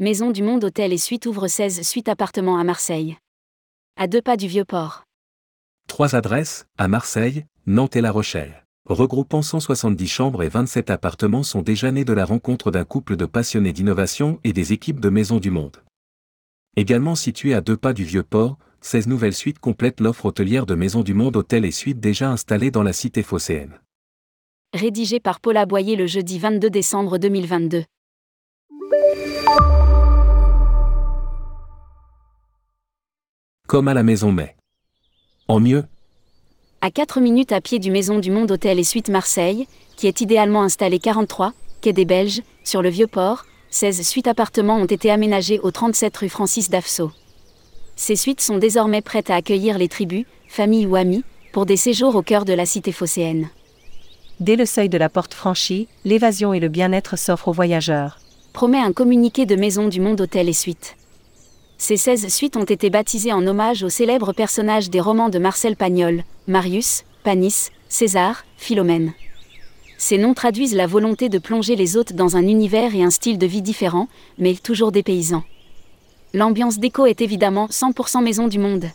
Maison du Monde Hôtel et Suite ouvre 16 suites appartements à Marseille. À deux pas du Vieux-Port. Trois adresses, à Marseille, Nantes et La Rochelle. Regroupant 170 chambres et 27 appartements sont déjà nés de la rencontre d'un couple de passionnés d'innovation et des équipes de Maison du Monde. Également situé à deux pas du Vieux-Port, 16 nouvelles suites complètent l'offre hôtelière de Maison du Monde Hôtel et Suites déjà installées dans la cité phocéenne. Rédigé par Paula Boyer le jeudi 22 décembre 2022. Comme à la maison mais. En mieux, À 4 minutes à pied du Maison du Monde Hôtel et Suites Marseille, qui est idéalement installé 43, quai des Belges, sur le Vieux-Port, 16 suites appartements ont été aménagés au 37 rue Francis Dafso. Ces suites sont désormais prêtes à accueillir les tribus, familles ou amis, pour des séjours au cœur de la cité phocéenne. Dès le seuil de la porte franchie, l'évasion et le bien-être s'offrent aux voyageurs. Promet un communiqué de Maison du Monde Hôtel et Suites. Ces 16 suites ont été baptisées en hommage aux célèbres personnages des romans de Marcel Pagnol, Marius, Panis, César, Philomène. Ces noms traduisent la volonté de plonger les hôtes dans un univers et un style de vie différent, mais toujours dépaysant. L'ambiance déco est évidemment 100% Maison du Monde.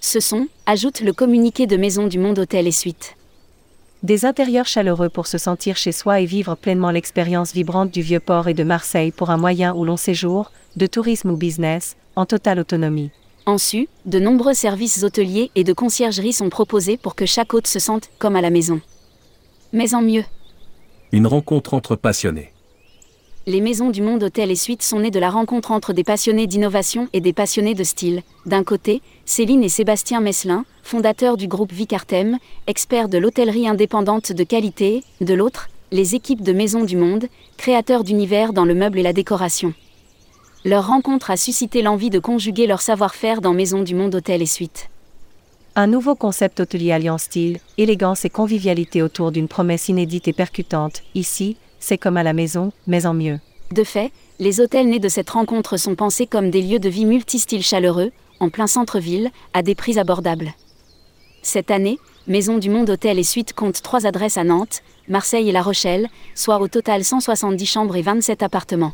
Ce son, ajoute le communiqué de Maison du Monde Hôtel et Suites. Des intérieurs chaleureux pour se sentir chez soi et vivre pleinement l'expérience vibrante du Vieux-Port et de Marseille pour un moyen ou long séjour, de tourisme ou business, en totale autonomie. En su, de nombreux services hôteliers et de conciergerie sont proposés pour que chaque hôte se sente comme à la maison. Mais en mieux. une rencontre entre passionnés. Les maisons du monde hôtel et suites sont nées de la rencontre entre des passionnés d'innovation et des passionnés de style. D'un côté, Céline et Sébastien Messelin, fondateurs du groupe Vicartem, experts de l'hôtellerie indépendante de qualité, de l'autre, les équipes de Maisons du Monde, créateurs d'univers dans le meuble et la décoration. Leur rencontre a suscité l'envie de conjuguer leur savoir-faire dans Maisons du Monde Hôtel et Suites. Un nouveau concept hôtelier alliant style, élégance et convivialité autour d'une promesse inédite et percutante. Ici, c'est comme à la maison, mais en mieux. De fait, les hôtels nés de cette rencontre sont pensés comme des lieux de vie multistyles chaleureux, en plein centre-ville, à des prix abordables. Cette année, Maison du Monde Hôtel et Suites compte trois adresses à Nantes, Marseille et La Rochelle, soit au total 170 chambres et 27 appartements.